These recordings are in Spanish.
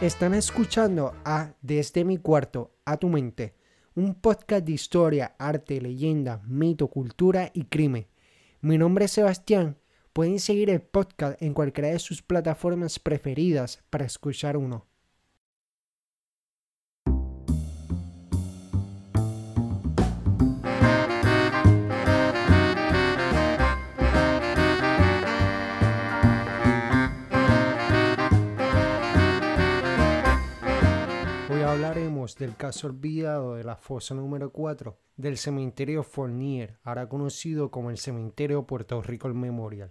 Están escuchando a Desde mi cuarto a tu mente, un podcast de historia, arte, leyenda, mito, cultura y crimen. Mi nombre es Sebastián. Pueden seguir el podcast en cualquiera de sus plataformas preferidas para escuchar uno. Hablaremos del caso olvidado de la fosa número 4 del cementerio Fournier, ahora conocido como el cementerio Puerto Rico Memorial.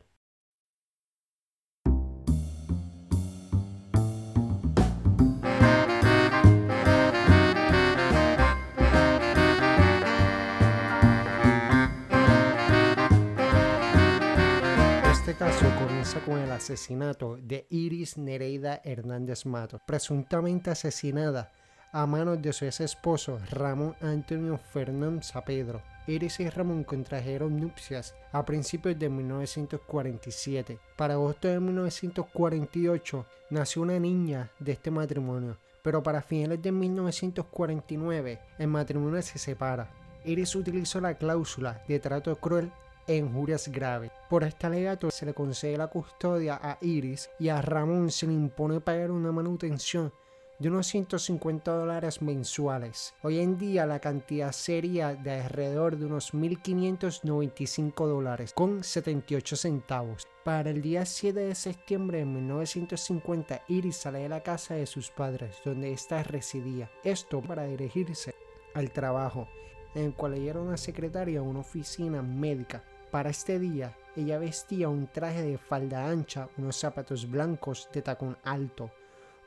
Este caso comienza con el asesinato de Iris Nereida Hernández Matos, presuntamente asesinada a manos de su ex esposo Ramón Antonio Fernández Zapedro. Iris y Ramón contrajeron nupcias a principios de 1947. Para agosto de 1948 nació una niña de este matrimonio, pero para finales de 1949 el matrimonio se separa. Iris utilizó la cláusula de trato cruel e injurias graves. Por este alegato se le concede la custodia a Iris y a Ramón se le impone pagar una manutención de unos 150 dólares mensuales. Hoy en día la cantidad sería de alrededor de unos 1.595 dólares con 78 centavos. Para el día 7 de septiembre de 1950, Iris sale de la casa de sus padres, donde ésta residía. Esto para dirigirse al trabajo, en el cual ella era una secretaria de una oficina médica. Para este día, ella vestía un traje de falda ancha, unos zapatos blancos de tacón alto,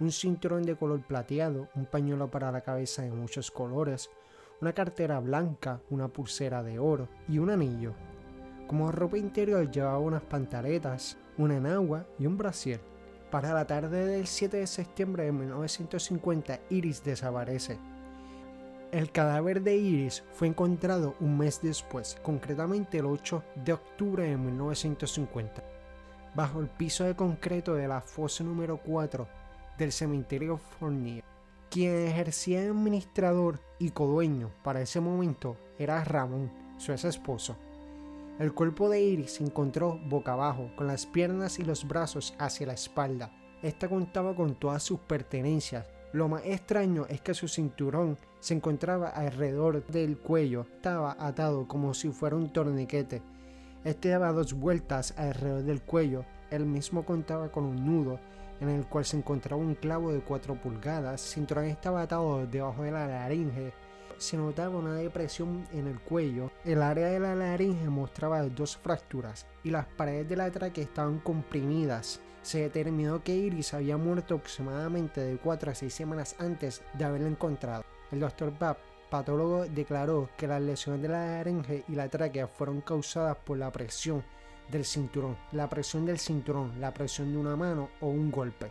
un cinturón de color plateado, un pañuelo para la cabeza de muchos colores, una cartera blanca, una pulsera de oro y un anillo. Como ropa interior llevaba unas pantaletas, una enagua y un brasier. Para la tarde del 7 de septiembre de 1950, Iris desaparece. El cadáver de Iris fue encontrado un mes después, concretamente el 8 de octubre de 1950, bajo el piso de concreto de la fosa número 4 del cementerio Fournier. Quien ejercía administrador y codueño para ese momento era Ramón, su ex esposo. El cuerpo de Iris se encontró boca abajo, con las piernas y los brazos hacia la espalda. Esta contaba con todas sus pertenencias. Lo más extraño es que su cinturón se encontraba alrededor del cuello, estaba atado como si fuera un torniquete. Este daba dos vueltas alrededor del cuello, el mismo contaba con un nudo en el cual se encontraba un clavo de 4 pulgadas, cinturón estaba atado debajo de la laringe, se notaba una depresión en el cuello, el área de la laringe mostraba dos fracturas y las paredes de la tráquea estaban comprimidas. Se determinó que Iris había muerto aproximadamente de 4 a 6 semanas antes de haberla encontrado. El doctor Babb, patólogo, declaró que las lesiones de la laringe y la tráquea fueron causadas por la presión del cinturón, la presión del cinturón, la presión de una mano o un golpe.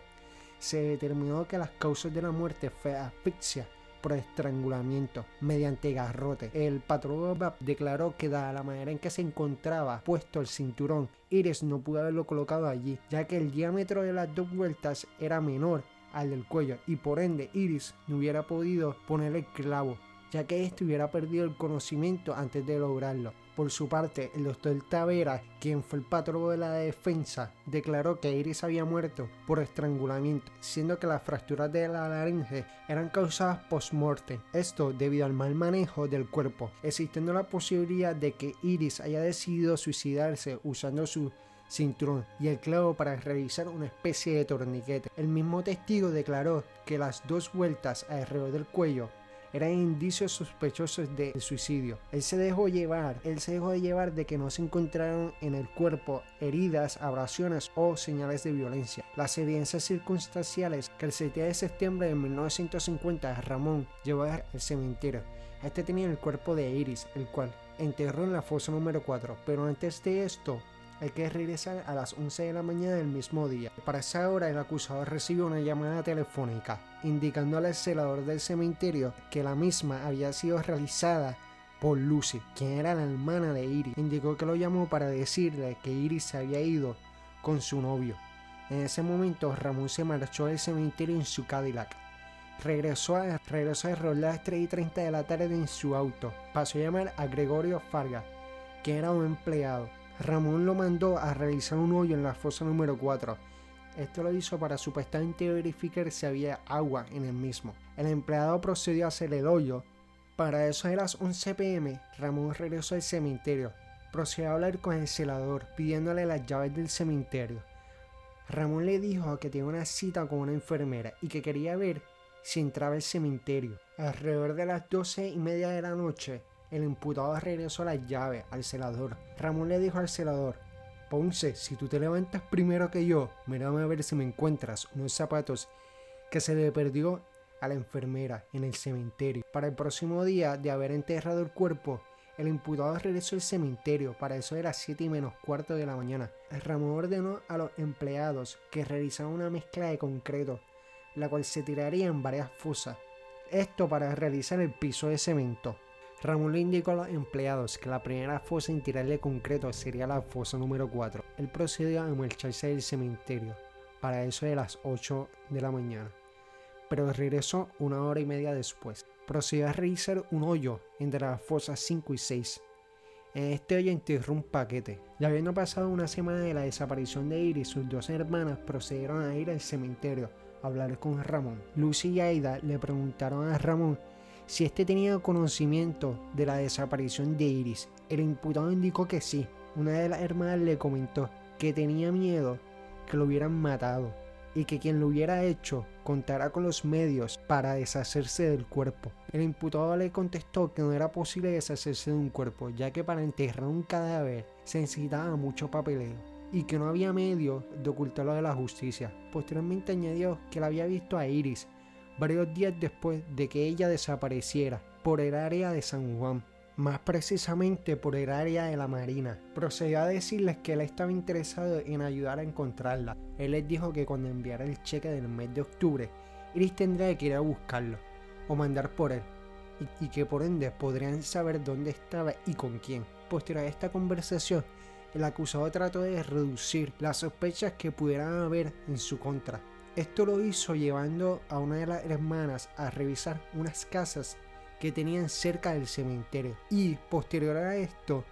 Se determinó que las causas de la muerte fue asfixia por estrangulamiento mediante garrote. El patrón declaró que dada la manera en que se encontraba puesto el cinturón, Iris no pudo haberlo colocado allí, ya que el diámetro de las dos vueltas era menor al del cuello y por ende Iris no hubiera podido poner el clavo, ya que éste hubiera perdido el conocimiento antes de lograrlo. Por su parte, el doctor Tavera, quien fue el patrono de la defensa, declaró que Iris había muerto por estrangulamiento, siendo que las fracturas de la laringe eran causadas post-morte. Esto debido al mal manejo del cuerpo, existiendo la posibilidad de que Iris haya decidido suicidarse usando su cinturón y el clavo para realizar una especie de torniquete. El mismo testigo declaró que las dos vueltas alrededor del cuello eran indicios sospechosos de suicidio. Él se dejó llevar, él se dejó de llevar de que no se encontraron en el cuerpo heridas, abrasiones o señales de violencia. Las evidencias circunstanciales que el 7 de septiembre de 1950 Ramón llevó al cementerio. Este tenía el cuerpo de Iris, el cual enterró en la fosa número 4, pero antes de esto hay que regresar a las 11 de la mañana del mismo día. Para esa hora el acusador recibió una llamada telefónica indicando al celador del cementerio que la misma había sido realizada por Lucy, quien era la hermana de Iris. Indicó que lo llamó para decirle que Iris se había ido con su novio. En ese momento Ramón se marchó del cementerio en su Cadillac. Regresó a, regresó a las 3 y 30 de la tarde en su auto. Pasó a llamar a Gregorio Farga, que era un empleado. Ramón lo mandó a realizar un hoyo en la fosa número 4. Esto lo hizo para supuestamente verificar si había agua en el mismo. El empleado procedió a hacer el hoyo. Para eso a las 11 pm, Ramón regresó al cementerio. Procedió a hablar con el celador, pidiéndole las llaves del cementerio. Ramón le dijo que tenía una cita con una enfermera y que quería ver si entraba al cementerio. Alrededor de las 12 y media de la noche, el imputado regresó las llaves al celador. Ramón le dijo al celador, Ponce, si tú te levantas primero que yo, mírame a ver si me encuentras unos zapatos que se le perdió a la enfermera en el cementerio. Para el próximo día de haber enterrado el cuerpo, el imputado regresó al cementerio, para eso era 7 y menos cuarto de la mañana. Ramón ordenó a los empleados que realizaran una mezcla de concreto, la cual se tiraría en varias fosas. Esto para realizar el piso de cemento. Ramón le indicó a los empleados que la primera fosa en tirarle concreto sería la fosa número 4. Él procedió a marcharse del cementerio, para eso de las 8 de la mañana, pero regresó una hora y media después. Procedió a realizar un hoyo entre las fosas 5 y 6. En este hoyo enterró un paquete. Ya habiendo pasado una semana de la desaparición de Iris, sus dos hermanas procedieron a ir al cementerio a hablar con Ramón. Lucy y Aida le preguntaron a Ramón si éste tenía conocimiento de la desaparición de Iris. El imputado indicó que sí. Una de las hermanas le comentó que tenía miedo que lo hubieran matado y que quien lo hubiera hecho contara con los medios para deshacerse del cuerpo. El imputado le contestó que no era posible deshacerse de un cuerpo, ya que para enterrar un cadáver se necesitaba mucho papeleo y que no había medio de ocultarlo de la justicia. Posteriormente añadió que la había visto a Iris varios días después de que ella desapareciera por el área de San Juan, más precisamente por el área de la Marina. Procedió a decirles que él estaba interesado en ayudar a encontrarla. Él les dijo que cuando enviara el cheque del mes de octubre, Iris tendría que ir a buscarlo o mandar por él, y, que por ende podrían saber dónde estaba y con quién. Posterior a esta conversación, el acusado trató de reducir las sospechas que pudieran haber en su contra, esto lo hizo llevando a una de las hermanas a revisar unas casas que tenían cerca del cementerio y posterior a esto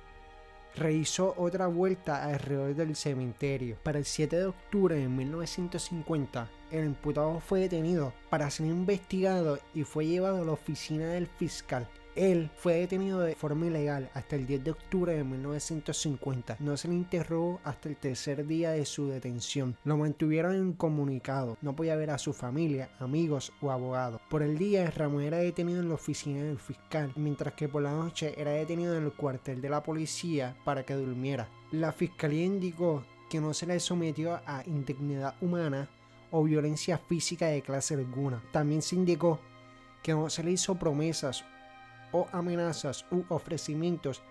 realizó otra vuelta alrededor del cementerio. Para el 7 de octubre de 1950, el imputado fue detenido para ser investigado y fue llevado a la oficina del fiscal él fue detenido de forma ilegal hasta el 10 de octubre de 1950. No se le interrogó hasta el tercer día de su detención. Lo mantuvieron incomunicado. No podía ver a su familia, amigos o abogados. Por el día, Ramón era detenido en la oficina del fiscal, mientras que por la noche era detenido en el cuartel de la policía para que durmiera. La fiscalía indicó que no se le sometió a indignidad humana o violencia física de clase alguna. También se indicó que no se le hizo promesas o amenazas u ofrecimientos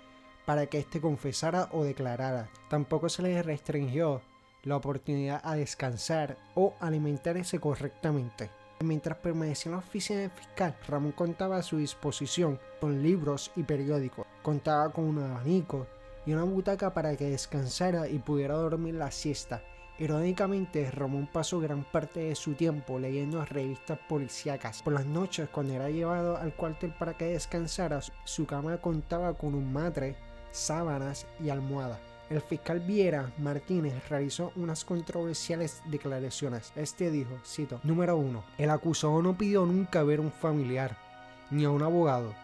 para que éste confesara o declarara. Tampoco se le restringió la oportunidad a descansar o alimentarse correctamente. Mientras permanecía en la oficina del fiscal, Ramón contaba a su disposición con libros y periódicos. Contaba con un abanico y una butaca para que descansara y pudiera dormir la siesta Irónicamente, Ramón pasó gran parte de su tiempo leyendo revistas policíacas. Por las noches, cuando era llevado al cuartel para que descansara, su cama contaba con un matre, sábanas y almohada. El fiscal Viera Martínez realizó unas controversiales declaraciones. Este dijo, cito, número 1. El acusado no pidió nunca ver a un familiar, ni a un abogado.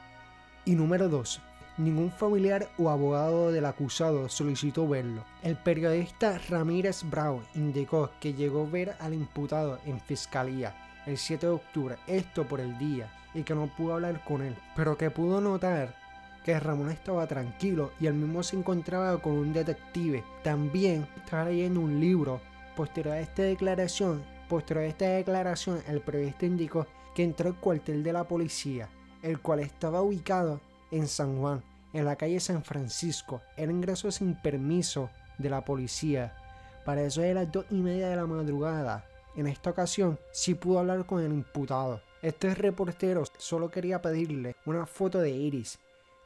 Y número 2. Ningún familiar o abogado del acusado solicitó verlo. El periodista Ramírez Bravo indicó que llegó a ver al imputado en fiscalía el 7 de octubre, esto por el día, y que no pudo hablar con él, pero que pudo notar que Ramón estaba tranquilo y él mismo se encontraba con un detective. También estaba leyendo un libro. Posterior a esta declaración, posterior a esta declaración, el periodista indicó que entró al cuartel de la policía, el cual estaba ubicado en San Juan, en la calle San Francisco. Él ingresó sin permiso de la policía. Para eso de las dos y media de la madrugada. En esta ocasión sí pudo hablar con el imputado. Este reportero solo quería pedirle una foto de Iris.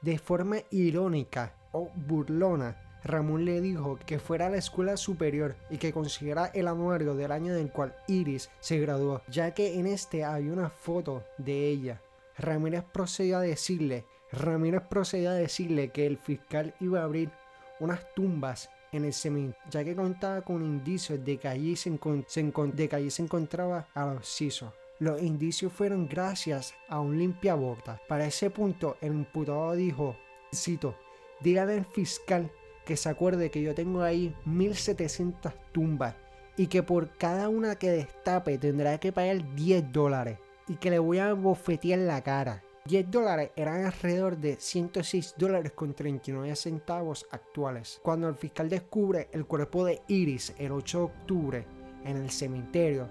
De forma irónica o burlona, Ramón le dijo que fuera a la escuela superior y que consiguiera el anuario del año en el cual Iris se graduó, ya que en este había una foto de ella. Ramírez procedió a decirle, Ramírez procedió a decirle que el fiscal iba a abrir unas tumbas en el cementerio, ya que contaba con indicios de que allí se, encontraba a los. Los indicios fueron gracias a un limpiabotas. Para ese punto, el imputado dijo, cito, dígale al fiscal que se acuerde que yo tengo ahí 1700 tumbas y que por cada una que destape tendrá que pagar 10 dólares y que le voy a bofetear la cara. 10 dólares eran alrededor de 106 dólares con 39 centavos actuales. Cuando el fiscal descubre el cuerpo de Iris el 8 de octubre en el cementerio,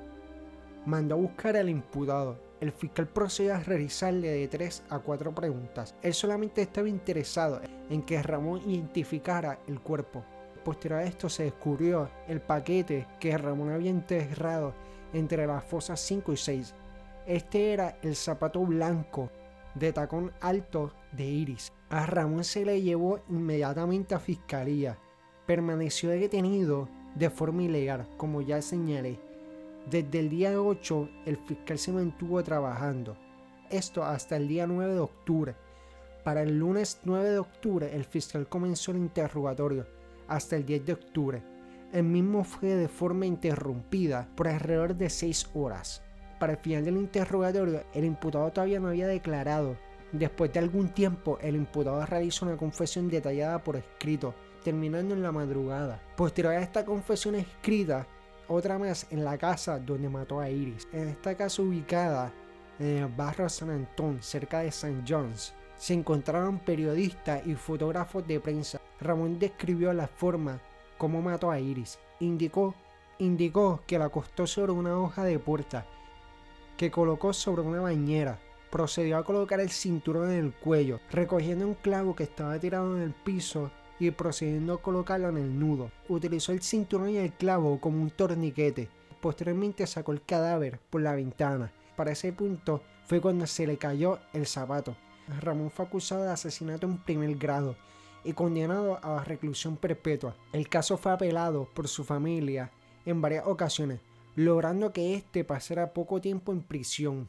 mandó a buscar al imputado. El fiscal procedió a realizarle de 3 a 4 preguntas. Él solamente estaba interesado en que Ramón identificara el cuerpo. Posterior a esto se descubrió el paquete que Ramón había enterrado entre las fosas 5 y 6. Este era el zapato blanco de tacón alto de Iris. A Ramón se le llevó inmediatamente a fiscalía. Permaneció detenido de forma ilegal, como ya señalé. Desde el día 8 el fiscal se mantuvo trabajando. Esto hasta el día 9 de octubre. Para el lunes 9 de octubre el fiscal comenzó el interrogatorio hasta el 10 de octubre. El mismo fue de forma interrumpida por alrededor de 6 horas. Para el final del interrogatorio, el imputado todavía no había declarado. Después de algún tiempo, el imputado realizó una confesión detallada por escrito, terminando en la madrugada. Posterior a esta confesión escrita, otra más en la casa donde mató a Iris. En esta casa ubicada en el barrio San Antón, cerca de St. John's, se encontraron periodistas y fotógrafos de prensa. Ramón describió la forma como mató a Iris. Indicó, indicó que la acostó sobre una hoja de puerta que colocó sobre una bañera. Procedió a colocar el cinturón en el cuello, recogiendo un clavo que estaba tirado en el piso y procediendo a colocarlo en el nudo. Utilizó el cinturón y el clavo como un torniquete. Posteriormente sacó el cadáver por la ventana. Para ese punto fue cuando se le cayó el zapato. Ramón fue acusado de asesinato en primer grado y condenado a reclusión perpetua. El caso fue apelado por su familia en varias ocasiones, logrando que éste pasara poco tiempo en prisión.